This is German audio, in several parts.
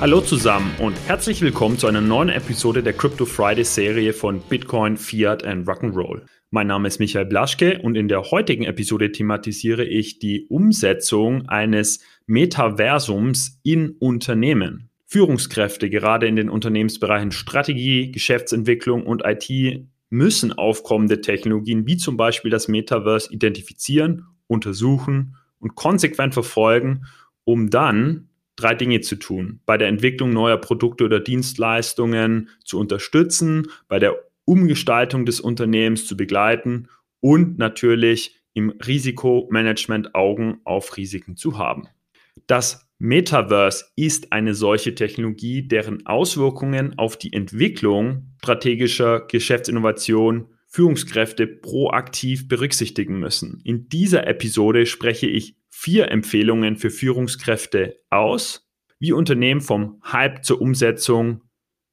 Hallo zusammen und herzlich willkommen zu einer neuen Episode der Crypto Friday Serie von Bitcoin, Fiat and Rock'n'Roll. Mein Name ist Michael Blaschke und in der heutigen Episode thematisiere ich die Umsetzung eines Metaversums in Unternehmen. Führungskräfte, gerade in den Unternehmensbereichen Strategie, Geschäftsentwicklung und IT, müssen aufkommende Technologien wie zum Beispiel das Metaverse identifizieren, untersuchen und konsequent verfolgen, um dann drei Dinge zu tun. Bei der Entwicklung neuer Produkte oder Dienstleistungen zu unterstützen, bei der Umgestaltung des Unternehmens zu begleiten und natürlich im Risikomanagement Augen auf Risiken zu haben. Das Metaverse ist eine solche Technologie, deren Auswirkungen auf die Entwicklung strategischer Geschäftsinnovation Führungskräfte proaktiv berücksichtigen müssen. In dieser Episode spreche ich vier Empfehlungen für Führungskräfte aus, wie Unternehmen vom Hype zur Umsetzung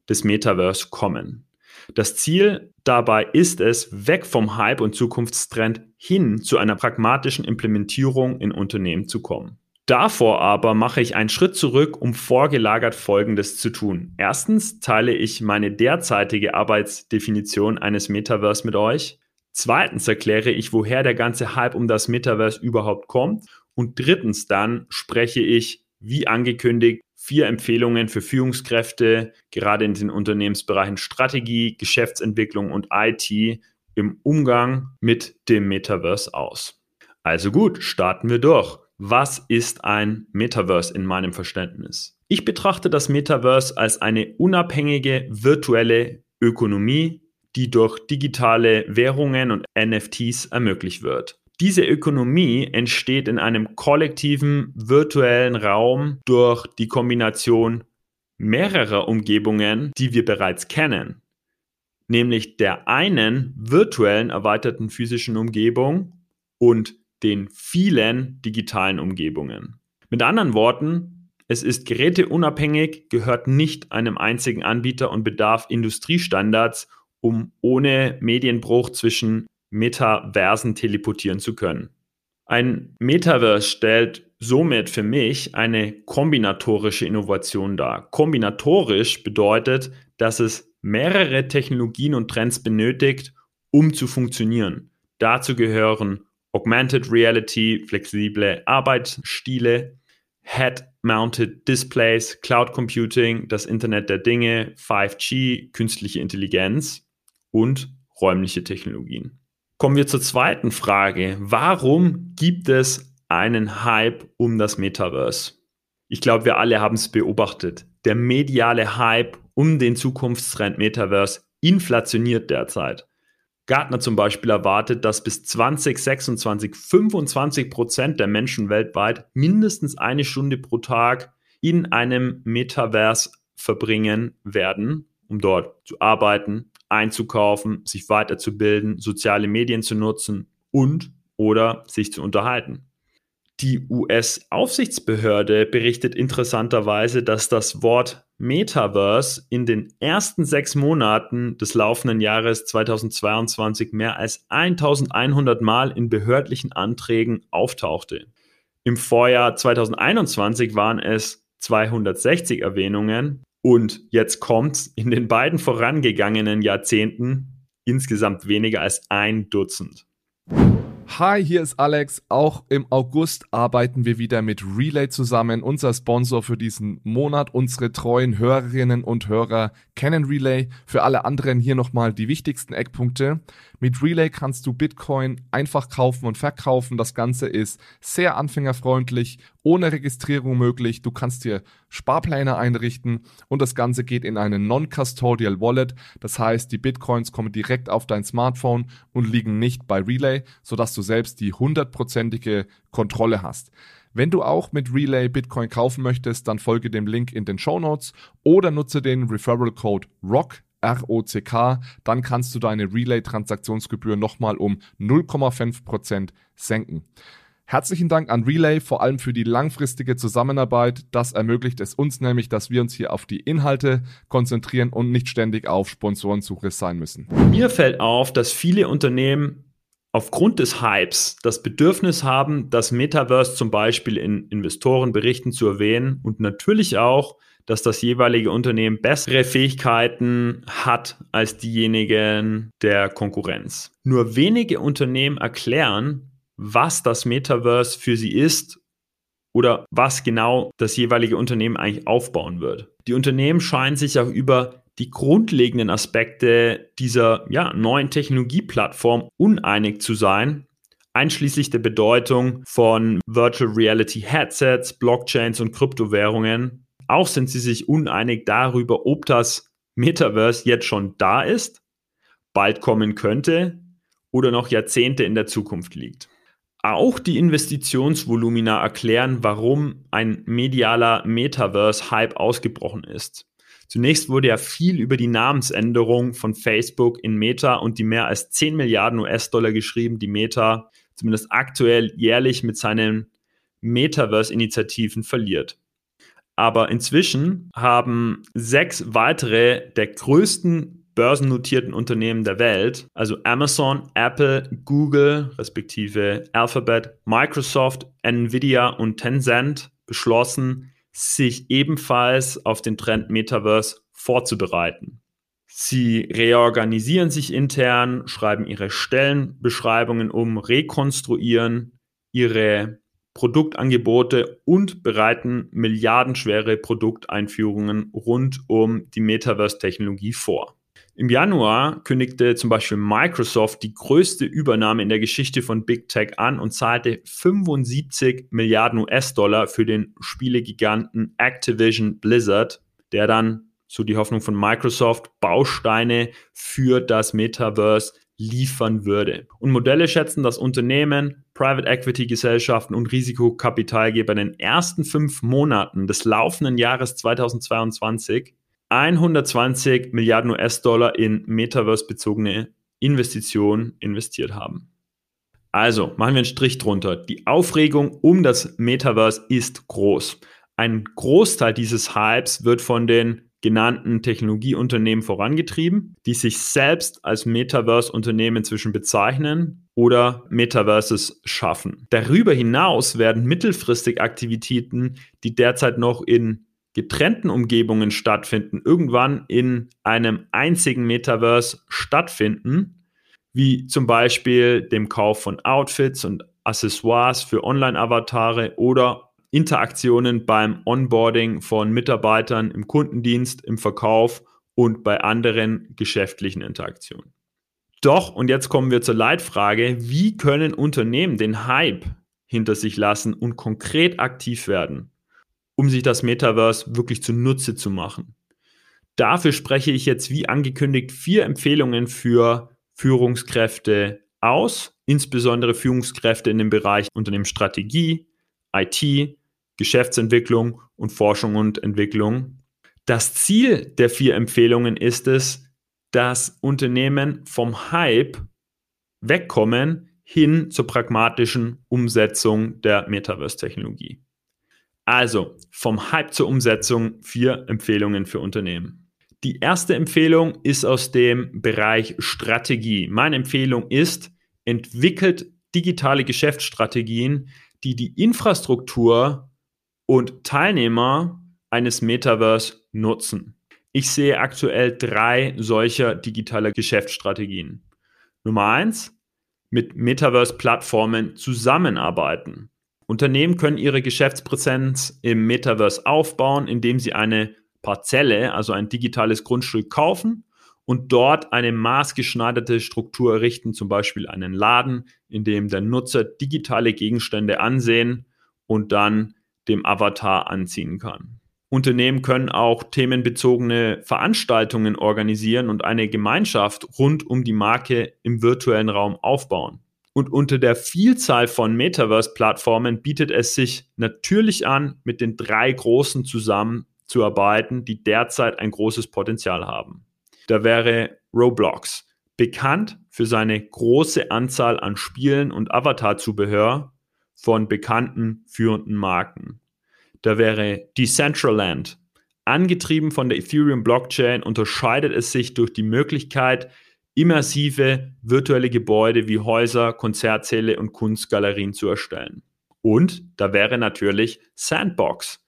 des Metaverse kommen. Das Ziel dabei ist es, weg vom Hype und Zukunftstrend hin zu einer pragmatischen Implementierung in Unternehmen zu kommen. Davor aber mache ich einen Schritt zurück, um vorgelagert Folgendes zu tun. Erstens teile ich meine derzeitige Arbeitsdefinition eines Metaverse mit euch. Zweitens erkläre ich, woher der ganze Hype um das Metaverse überhaupt kommt. Und drittens dann spreche ich, wie angekündigt, vier Empfehlungen für Führungskräfte, gerade in den Unternehmensbereichen Strategie, Geschäftsentwicklung und IT im Umgang mit dem Metaverse aus. Also gut, starten wir durch. Was ist ein Metaverse in meinem Verständnis? Ich betrachte das Metaverse als eine unabhängige virtuelle Ökonomie, die durch digitale Währungen und NFTs ermöglicht wird. Diese Ökonomie entsteht in einem kollektiven virtuellen Raum durch die Kombination mehrerer Umgebungen, die wir bereits kennen, nämlich der einen virtuellen erweiterten physischen Umgebung und den vielen digitalen Umgebungen. Mit anderen Worten, es ist geräteunabhängig, gehört nicht einem einzigen Anbieter und bedarf Industriestandards, um ohne Medienbruch zwischen Metaversen teleportieren zu können. Ein Metaverse stellt somit für mich eine kombinatorische Innovation dar. Kombinatorisch bedeutet, dass es mehrere Technologien und Trends benötigt, um zu funktionieren. Dazu gehören Augmented Reality, flexible Arbeitsstile, Head-Mounted Displays, Cloud Computing, das Internet der Dinge, 5G, künstliche Intelligenz und räumliche Technologien. Kommen wir zur zweiten Frage. Warum gibt es einen Hype um das Metaverse? Ich glaube, wir alle haben es beobachtet. Der mediale Hype um den Zukunftstrend Metaverse inflationiert derzeit. Gartner zum Beispiel erwartet, dass bis 2026 25 Prozent der Menschen weltweit mindestens eine Stunde pro Tag in einem Metaverse verbringen werden, um dort zu arbeiten, einzukaufen, sich weiterzubilden, soziale Medien zu nutzen und oder sich zu unterhalten. Die US-Aufsichtsbehörde berichtet interessanterweise, dass das Wort Metaverse in den ersten sechs Monaten des laufenden Jahres 2022 mehr als 1100 Mal in behördlichen Anträgen auftauchte. Im Vorjahr 2021 waren es 260 Erwähnungen und jetzt kommt in den beiden vorangegangenen Jahrzehnten insgesamt weniger als ein Dutzend. Hi, hier ist Alex. Auch im August arbeiten wir wieder mit Relay zusammen, unser Sponsor für diesen Monat. Unsere treuen Hörerinnen und Hörer kennen Relay. Für alle anderen hier nochmal die wichtigsten Eckpunkte. Mit Relay kannst du Bitcoin einfach kaufen und verkaufen. Das Ganze ist sehr anfängerfreundlich, ohne Registrierung möglich. Du kannst dir Sparpläne einrichten und das Ganze geht in eine Non-Custodial Wallet. Das heißt, die Bitcoins kommen direkt auf dein Smartphone und liegen nicht bei Relay, sodass du selbst die hundertprozentige Kontrolle hast. Wenn du auch mit Relay Bitcoin kaufen möchtest, dann folge dem Link in den Show Notes oder nutze den Referral Code ROCK ROCK, dann kannst du deine Relay-Transaktionsgebühr nochmal um 0,5% senken. Herzlichen Dank an Relay, vor allem für die langfristige Zusammenarbeit. Das ermöglicht es uns nämlich, dass wir uns hier auf die Inhalte konzentrieren und nicht ständig auf Sponsorensuche sein müssen. Mir fällt auf, dass viele Unternehmen aufgrund des Hypes das Bedürfnis haben, das Metaverse zum Beispiel in Investorenberichten zu erwähnen und natürlich auch, dass das jeweilige Unternehmen bessere Fähigkeiten hat als diejenigen der Konkurrenz. Nur wenige Unternehmen erklären, was das Metaverse für sie ist oder was genau das jeweilige Unternehmen eigentlich aufbauen wird. Die Unternehmen scheinen sich auch über die grundlegenden Aspekte dieser ja, neuen Technologieplattform uneinig zu sein, einschließlich der Bedeutung von Virtual Reality Headsets, Blockchains und Kryptowährungen. Auch sind sie sich uneinig darüber, ob das Metaverse jetzt schon da ist, bald kommen könnte oder noch Jahrzehnte in der Zukunft liegt. Auch die Investitionsvolumina erklären, warum ein medialer Metaverse-Hype ausgebrochen ist. Zunächst wurde ja viel über die Namensänderung von Facebook in Meta und die mehr als 10 Milliarden US-Dollar geschrieben, die Meta zumindest aktuell jährlich mit seinen Metaverse-Initiativen verliert. Aber inzwischen haben sechs weitere der größten börsennotierten Unternehmen der Welt, also Amazon, Apple, Google, respektive Alphabet, Microsoft, Nvidia und Tencent, beschlossen, sich ebenfalls auf den Trend Metaverse vorzubereiten. Sie reorganisieren sich intern, schreiben ihre Stellenbeschreibungen um, rekonstruieren ihre Produktangebote und bereiten milliardenschwere Produkteinführungen rund um die Metaverse-Technologie vor. Im Januar kündigte zum Beispiel Microsoft die größte Übernahme in der Geschichte von Big Tech an und zahlte 75 Milliarden US-Dollar für den Spielegiganten Activision Blizzard, der dann, so die Hoffnung von Microsoft, Bausteine für das Metaverse liefern würde. Und Modelle schätzen, dass Unternehmen, Private Equity Gesellschaften und Risikokapitalgeber in den ersten fünf Monaten des laufenden Jahres 2022 120 Milliarden US-Dollar in Metaverse-bezogene Investitionen investiert haben. Also machen wir einen Strich drunter. Die Aufregung um das Metaverse ist groß. Ein Großteil dieses Hypes wird von den genannten Technologieunternehmen vorangetrieben, die sich selbst als Metaverse-Unternehmen zwischen bezeichnen oder Metaverses schaffen. Darüber hinaus werden mittelfristig Aktivitäten, die derzeit noch in getrennten Umgebungen stattfinden, irgendwann in einem einzigen Metaverse stattfinden, wie zum Beispiel dem Kauf von Outfits und Accessoires für Online-Avatare oder Interaktionen beim Onboarding von Mitarbeitern im Kundendienst, im Verkauf und bei anderen geschäftlichen Interaktionen. Doch, und jetzt kommen wir zur Leitfrage, wie können Unternehmen den Hype hinter sich lassen und konkret aktiv werden? Um sich das Metaverse wirklich zunutze zu machen. Dafür spreche ich jetzt, wie angekündigt, vier Empfehlungen für Führungskräfte aus, insbesondere Führungskräfte in dem Bereich Unternehmensstrategie, IT, Geschäftsentwicklung und Forschung und Entwicklung. Das Ziel der vier Empfehlungen ist es, dass Unternehmen vom Hype wegkommen hin zur pragmatischen Umsetzung der Metaverse-Technologie. Also vom Hype zur Umsetzung vier Empfehlungen für Unternehmen. Die erste Empfehlung ist aus dem Bereich Strategie. Meine Empfehlung ist, entwickelt digitale Geschäftsstrategien, die die Infrastruktur und Teilnehmer eines Metaverse nutzen. Ich sehe aktuell drei solcher digitaler Geschäftsstrategien. Nummer eins, mit Metaverse-Plattformen zusammenarbeiten. Unternehmen können ihre Geschäftspräsenz im Metaverse aufbauen, indem sie eine Parzelle, also ein digitales Grundstück kaufen und dort eine maßgeschneiderte Struktur errichten, zum Beispiel einen Laden, in dem der Nutzer digitale Gegenstände ansehen und dann dem Avatar anziehen kann. Unternehmen können auch themenbezogene Veranstaltungen organisieren und eine Gemeinschaft rund um die Marke im virtuellen Raum aufbauen. Und unter der Vielzahl von Metaverse-Plattformen bietet es sich natürlich an, mit den drei großen zusammenzuarbeiten, die derzeit ein großes Potenzial haben. Da wäre Roblox, bekannt für seine große Anzahl an Spielen und Avatar-Zubehör von bekannten führenden Marken. Da wäre Decentraland, angetrieben von der Ethereum Blockchain, unterscheidet es sich durch die Möglichkeit, immersive virtuelle Gebäude wie Häuser, Konzertsäle und Kunstgalerien zu erstellen. Und da wäre natürlich Sandbox.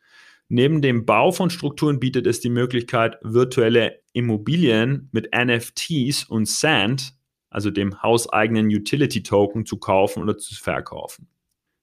Neben dem Bau von Strukturen bietet es die Möglichkeit, virtuelle Immobilien mit NFTs und Sand, also dem hauseigenen Utility Token, zu kaufen oder zu verkaufen.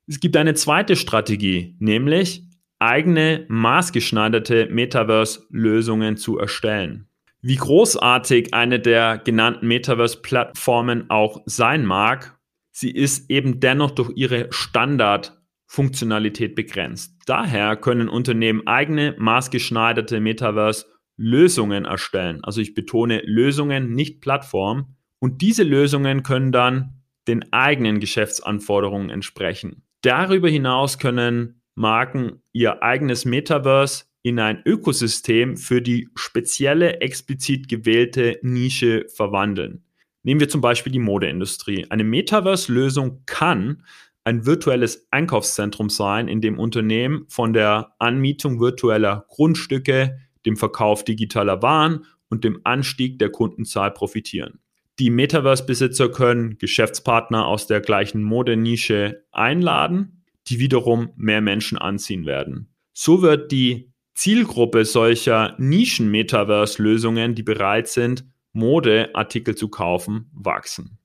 Es gibt eine zweite Strategie, nämlich eigene maßgeschneiderte Metaverse-Lösungen zu erstellen. Wie großartig eine der genannten Metaverse-Plattformen auch sein mag, sie ist eben dennoch durch ihre Standardfunktionalität begrenzt. Daher können Unternehmen eigene maßgeschneiderte Metaverse-Lösungen erstellen. Also ich betone Lösungen, nicht Plattform. Und diese Lösungen können dann den eigenen Geschäftsanforderungen entsprechen. Darüber hinaus können Marken ihr eigenes Metaverse in ein Ökosystem für die spezielle, explizit gewählte Nische verwandeln. Nehmen wir zum Beispiel die Modeindustrie. Eine Metaverse-Lösung kann ein virtuelles Einkaufszentrum sein, in dem Unternehmen von der Anmietung virtueller Grundstücke, dem Verkauf digitaler Waren und dem Anstieg der Kundenzahl profitieren. Die Metaverse-Besitzer können Geschäftspartner aus der gleichen Modenische einladen, die wiederum mehr Menschen anziehen werden. So wird die Zielgruppe solcher Nischen-Metaverse-Lösungen, die bereit sind, Modeartikel zu kaufen, wachsen.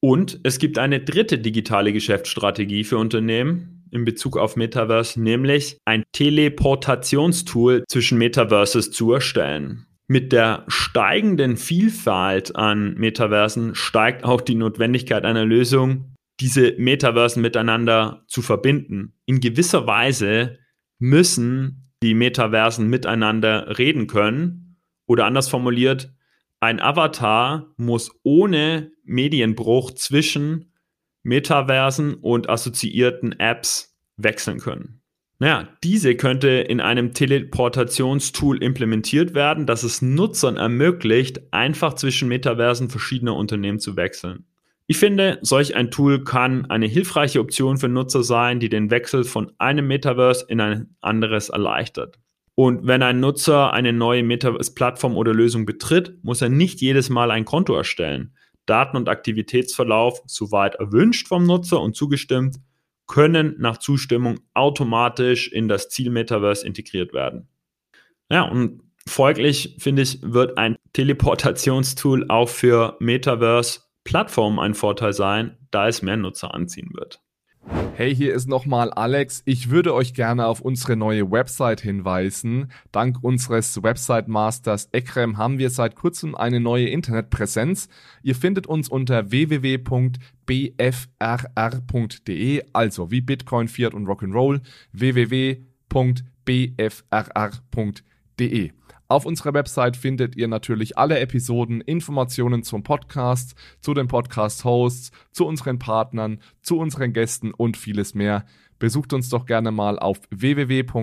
Und es gibt eine dritte digitale Geschäftsstrategie für Unternehmen in Bezug auf Metaverse, nämlich ein Teleportationstool zwischen Metaverses zu erstellen. Mit der steigenden Vielfalt an Metaversen steigt auch die Notwendigkeit einer Lösung, diese Metaversen miteinander zu verbinden. In gewisser Weise müssen die Metaversen miteinander reden können. Oder anders formuliert, ein Avatar muss ohne Medienbruch zwischen Metaversen und assoziierten Apps wechseln können. Naja, diese könnte in einem Teleportationstool implementiert werden, das es Nutzern ermöglicht, einfach zwischen Metaversen verschiedener Unternehmen zu wechseln. Ich finde, solch ein Tool kann eine hilfreiche Option für Nutzer sein, die den Wechsel von einem Metaverse in ein anderes erleichtert. Und wenn ein Nutzer eine neue Metaverse-Plattform oder Lösung betritt, muss er nicht jedes Mal ein Konto erstellen. Daten- und Aktivitätsverlauf, soweit erwünscht vom Nutzer und zugestimmt, können nach Zustimmung automatisch in das Ziel Metaverse integriert werden. Ja, und folglich finde ich, wird ein Teleportationstool auch für Metaverse Plattformen ein Vorteil sein, da es mehr Nutzer anziehen wird. Hey, hier ist nochmal Alex. Ich würde euch gerne auf unsere neue Website hinweisen. Dank unseres Website-Masters Ekrem haben wir seit kurzem eine neue Internetpräsenz. Ihr findet uns unter www.bfrr.de, also wie Bitcoin, Fiat und Rock'n'Roll, www.bfrr.de. Auf unserer Website findet ihr natürlich alle Episoden, Informationen zum Podcast, zu den Podcast-Hosts, zu unseren Partnern, zu unseren Gästen und vieles mehr. Besucht uns doch gerne mal auf www.bfrr.de.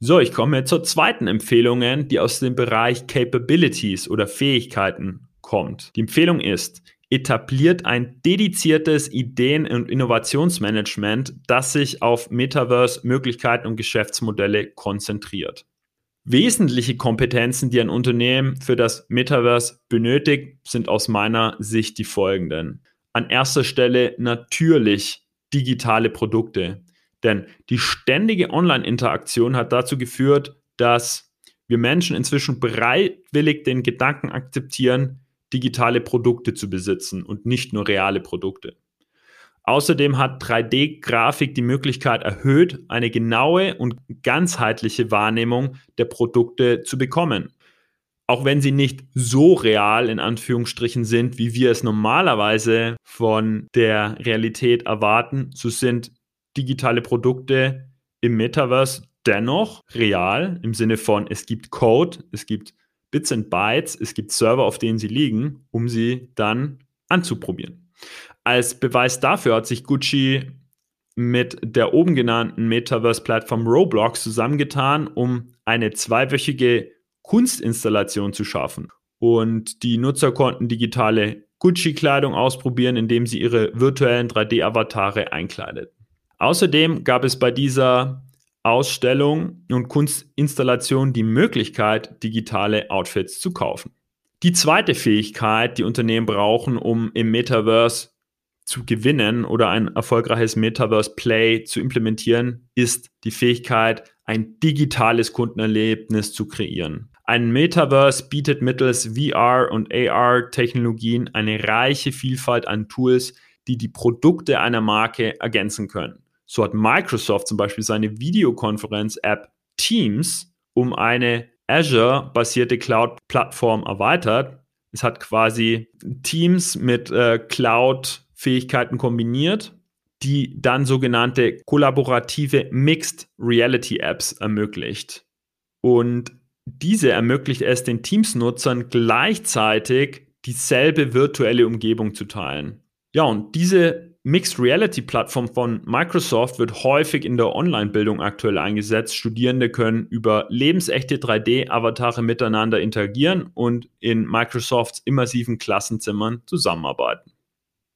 So, ich komme zur zweiten Empfehlung, die aus dem Bereich Capabilities oder Fähigkeiten kommt. Die Empfehlung ist, etabliert ein dediziertes Ideen- und Innovationsmanagement, das sich auf Metaverse-Möglichkeiten und Geschäftsmodelle konzentriert. Wesentliche Kompetenzen, die ein Unternehmen für das Metaverse benötigt, sind aus meiner Sicht die folgenden. An erster Stelle natürlich digitale Produkte. Denn die ständige Online-Interaktion hat dazu geführt, dass wir Menschen inzwischen bereitwillig den Gedanken akzeptieren, digitale Produkte zu besitzen und nicht nur reale Produkte. Außerdem hat 3D-Grafik die Möglichkeit erhöht, eine genaue und ganzheitliche Wahrnehmung der Produkte zu bekommen. Auch wenn sie nicht so real in Anführungsstrichen sind, wie wir es normalerweise von der Realität erwarten, so sind digitale Produkte im Metaverse dennoch real im Sinne von es gibt Code, es gibt Bits and Bytes, es gibt Server, auf denen sie liegen, um sie dann anzuprobieren. Als Beweis dafür hat sich Gucci mit der oben genannten Metaverse-Plattform Roblox zusammengetan, um eine zweiwöchige Kunstinstallation zu schaffen. Und die Nutzer konnten digitale Gucci-Kleidung ausprobieren, indem sie ihre virtuellen 3D-Avatare einkleideten. Außerdem gab es bei dieser Ausstellungen und Kunstinstallationen die Möglichkeit, digitale Outfits zu kaufen. Die zweite Fähigkeit, die Unternehmen brauchen, um im Metaverse zu gewinnen oder ein erfolgreiches Metaverse Play zu implementieren, ist die Fähigkeit, ein digitales Kundenerlebnis zu kreieren. Ein Metaverse bietet mittels VR und AR Technologien eine reiche Vielfalt an Tools, die die Produkte einer Marke ergänzen können. So hat Microsoft zum Beispiel seine Videokonferenz-App Teams um eine Azure-basierte Cloud-Plattform erweitert. Es hat quasi Teams mit äh, Cloud Fähigkeiten kombiniert, die dann sogenannte kollaborative Mixed Reality Apps ermöglicht. Und diese ermöglicht es den Teams-Nutzern gleichzeitig dieselbe virtuelle Umgebung zu teilen. Ja, und diese Mixed Reality Plattform von Microsoft wird häufig in der Online-Bildung aktuell eingesetzt. Studierende können über lebensechte 3D-Avatare miteinander interagieren und in Microsofts immersiven Klassenzimmern zusammenarbeiten.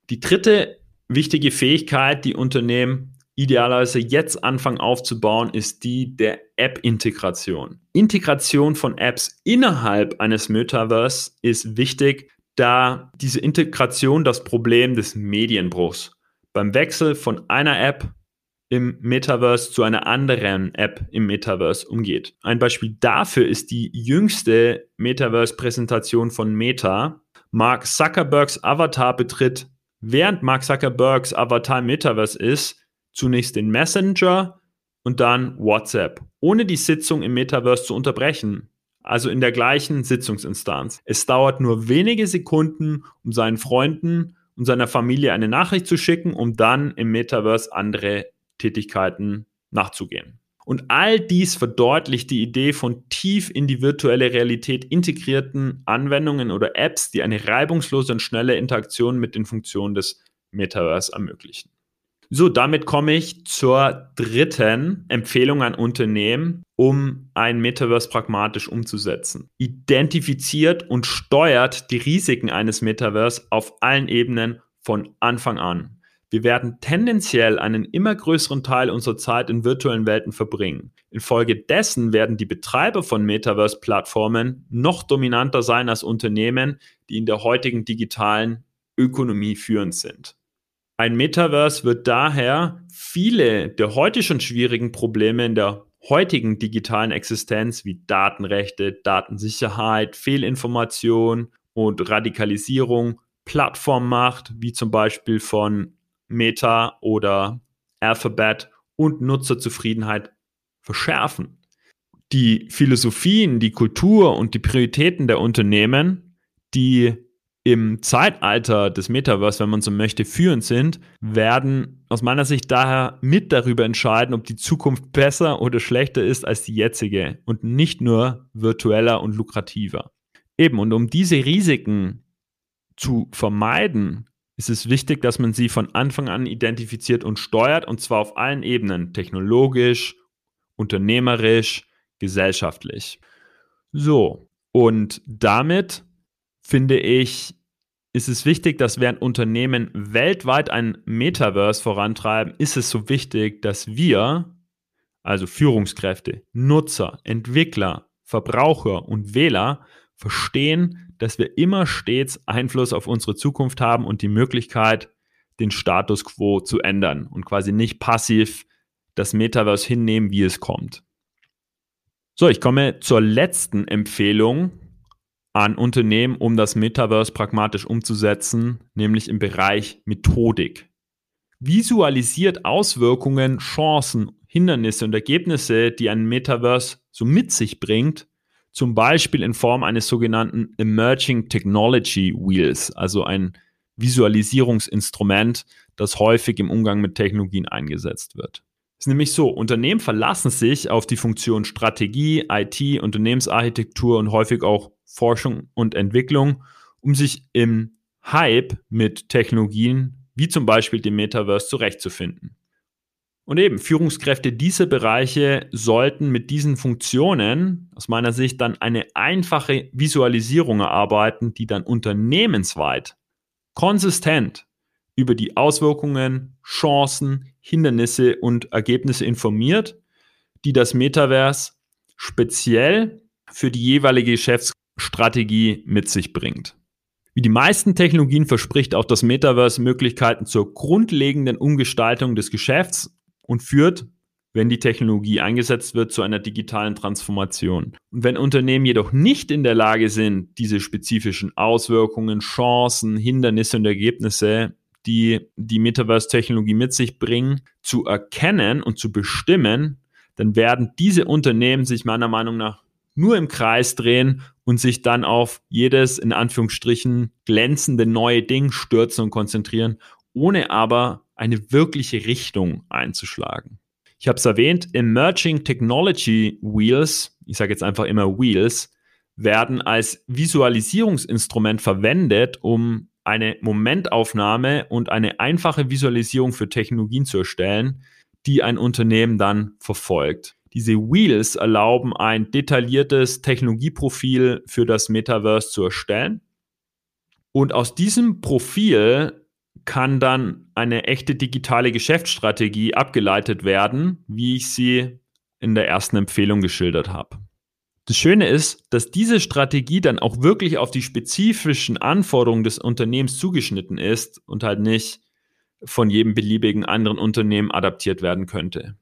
Die dritte wichtige Fähigkeit, die Unternehmen idealerweise jetzt anfangen aufzubauen, ist die der App-Integration. Integration von Apps innerhalb eines Metaverse ist wichtig, da diese Integration das Problem des Medienbruchs beim Wechsel von einer App im Metaverse zu einer anderen App im Metaverse umgeht. Ein Beispiel dafür ist die jüngste Metaverse-Präsentation von Meta. Mark Zuckerbergs Avatar betritt während Mark Zuckerbergs Avatar Metaverse ist, zunächst den Messenger und dann WhatsApp, ohne die Sitzung im Metaverse zu unterbrechen. Also in der gleichen Sitzungsinstanz. Es dauert nur wenige Sekunden, um seinen Freunden und seiner Familie eine Nachricht zu schicken, um dann im Metaverse andere Tätigkeiten nachzugehen. Und all dies verdeutlicht die Idee von tief in die virtuelle Realität integrierten Anwendungen oder Apps, die eine reibungslose und schnelle Interaktion mit den Funktionen des Metaverse ermöglichen. So, damit komme ich zur dritten Empfehlung an Unternehmen, um ein Metaverse pragmatisch umzusetzen. Identifiziert und steuert die Risiken eines Metaverse auf allen Ebenen von Anfang an. Wir werden tendenziell einen immer größeren Teil unserer Zeit in virtuellen Welten verbringen. Infolgedessen werden die Betreiber von Metaverse-Plattformen noch dominanter sein als Unternehmen, die in der heutigen digitalen Ökonomie führend sind. Ein Metaverse wird daher viele der heute schon schwierigen Probleme in der heutigen digitalen Existenz wie Datenrechte, Datensicherheit, Fehlinformation und Radikalisierung Plattformmacht, wie zum Beispiel von Meta oder Alphabet und Nutzerzufriedenheit verschärfen. Die Philosophien, die Kultur und die Prioritäten der Unternehmen, die im Zeitalter des Metaverse, wenn man so möchte, führend sind, werden aus meiner Sicht daher mit darüber entscheiden, ob die Zukunft besser oder schlechter ist als die jetzige und nicht nur virtueller und lukrativer. Eben, und um diese Risiken zu vermeiden, ist es wichtig, dass man sie von Anfang an identifiziert und steuert, und zwar auf allen Ebenen, technologisch, unternehmerisch, gesellschaftlich. So, und damit finde ich, ist es wichtig, dass während Unternehmen weltweit ein Metaverse vorantreiben, ist es so wichtig, dass wir, also Führungskräfte, Nutzer, Entwickler, Verbraucher und Wähler, verstehen, dass wir immer stets Einfluss auf unsere Zukunft haben und die Möglichkeit, den Status quo zu ändern und quasi nicht passiv das Metaverse hinnehmen, wie es kommt. So, ich komme zur letzten Empfehlung an Unternehmen, um das Metaverse pragmatisch umzusetzen, nämlich im Bereich Methodik. Visualisiert Auswirkungen, Chancen, Hindernisse und Ergebnisse, die ein Metaverse so mit sich bringt zum Beispiel in Form eines sogenannten Emerging Technology Wheels, also ein Visualisierungsinstrument, das häufig im Umgang mit Technologien eingesetzt wird. Ist nämlich so, Unternehmen verlassen sich auf die Funktion Strategie, IT, Unternehmensarchitektur und häufig auch Forschung und Entwicklung, um sich im Hype mit Technologien wie zum Beispiel dem Metaverse zurechtzufinden. Und eben, Führungskräfte dieser Bereiche sollten mit diesen Funktionen aus meiner Sicht dann eine einfache Visualisierung erarbeiten, die dann unternehmensweit konsistent über die Auswirkungen, Chancen, Hindernisse und Ergebnisse informiert, die das Metaverse speziell für die jeweilige Geschäftsstrategie mit sich bringt. Wie die meisten Technologien verspricht auch das Metaverse Möglichkeiten zur grundlegenden Umgestaltung des Geschäfts und führt, wenn die Technologie eingesetzt wird, zu einer digitalen Transformation. Und wenn Unternehmen jedoch nicht in der Lage sind, diese spezifischen Auswirkungen, Chancen, Hindernisse und Ergebnisse, die die Metaverse-Technologie mit sich bringen, zu erkennen und zu bestimmen, dann werden diese Unternehmen sich meiner Meinung nach nur im Kreis drehen und sich dann auf jedes in Anführungsstrichen glänzende neue Ding stürzen und konzentrieren, ohne aber eine wirkliche Richtung einzuschlagen. Ich habe es erwähnt, Emerging Technology Wheels, ich sage jetzt einfach immer Wheels, werden als Visualisierungsinstrument verwendet, um eine Momentaufnahme und eine einfache Visualisierung für Technologien zu erstellen, die ein Unternehmen dann verfolgt. Diese Wheels erlauben ein detailliertes Technologieprofil für das Metaverse zu erstellen. Und aus diesem Profil kann dann eine echte digitale Geschäftsstrategie abgeleitet werden, wie ich sie in der ersten Empfehlung geschildert habe. Das Schöne ist, dass diese Strategie dann auch wirklich auf die spezifischen Anforderungen des Unternehmens zugeschnitten ist und halt nicht von jedem beliebigen anderen Unternehmen adaptiert werden könnte.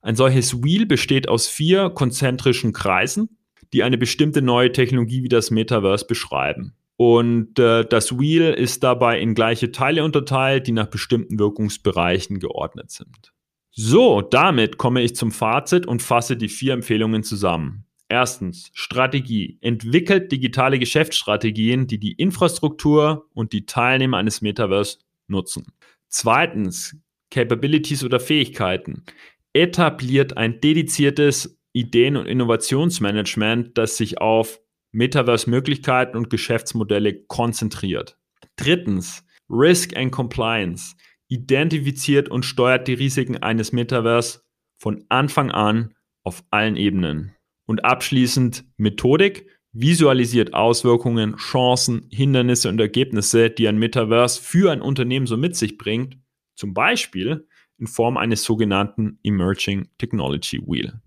Ein solches Wheel besteht aus vier konzentrischen Kreisen, die eine bestimmte neue Technologie wie das Metaverse beschreiben. Und äh, das Wheel ist dabei in gleiche Teile unterteilt, die nach bestimmten Wirkungsbereichen geordnet sind. So, damit komme ich zum Fazit und fasse die vier Empfehlungen zusammen. Erstens, Strategie. Entwickelt digitale Geschäftsstrategien, die die Infrastruktur und die Teilnehmer eines Metaverse nutzen. Zweitens, Capabilities oder Fähigkeiten etabliert ein dediziertes Ideen- und Innovationsmanagement, das sich auf Metaverse-Möglichkeiten und Geschäftsmodelle konzentriert. Drittens, Risk and Compliance identifiziert und steuert die Risiken eines Metaverse von Anfang an auf allen Ebenen. Und abschließend Methodik visualisiert Auswirkungen, Chancen, Hindernisse und Ergebnisse, die ein Metaverse für ein Unternehmen so mit sich bringt, zum Beispiel in Form eines sogenannten Emerging Technology Wheel.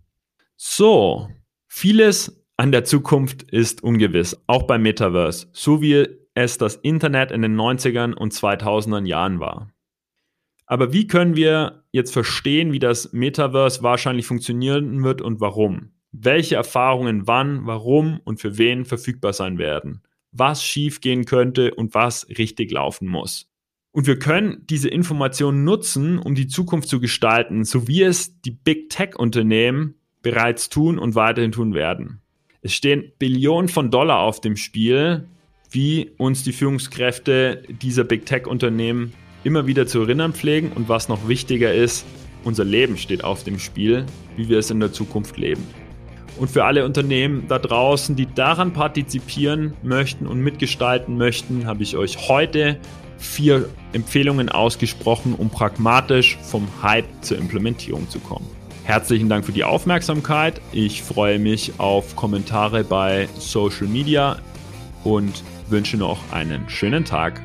So, vieles an der Zukunft ist ungewiss, auch beim Metaverse, so wie es das Internet in den 90ern und 2000er Jahren war. Aber wie können wir jetzt verstehen, wie das Metaverse wahrscheinlich funktionieren wird und warum? Welche Erfahrungen wann, warum und für wen verfügbar sein werden? Was schiefgehen könnte und was richtig laufen muss? Und wir können diese Informationen nutzen, um die Zukunft zu gestalten, so wie es die Big Tech-Unternehmen bereits tun und weiterhin tun werden. Es stehen Billionen von Dollar auf dem Spiel, wie uns die Führungskräfte dieser Big Tech-Unternehmen immer wieder zu erinnern pflegen und was noch wichtiger ist, unser Leben steht auf dem Spiel, wie wir es in der Zukunft leben. Und für alle Unternehmen da draußen, die daran partizipieren möchten und mitgestalten möchten, habe ich euch heute vier Empfehlungen ausgesprochen, um pragmatisch vom Hype zur Implementierung zu kommen. Herzlichen Dank für die Aufmerksamkeit. Ich freue mich auf Kommentare bei Social Media und wünsche noch einen schönen Tag.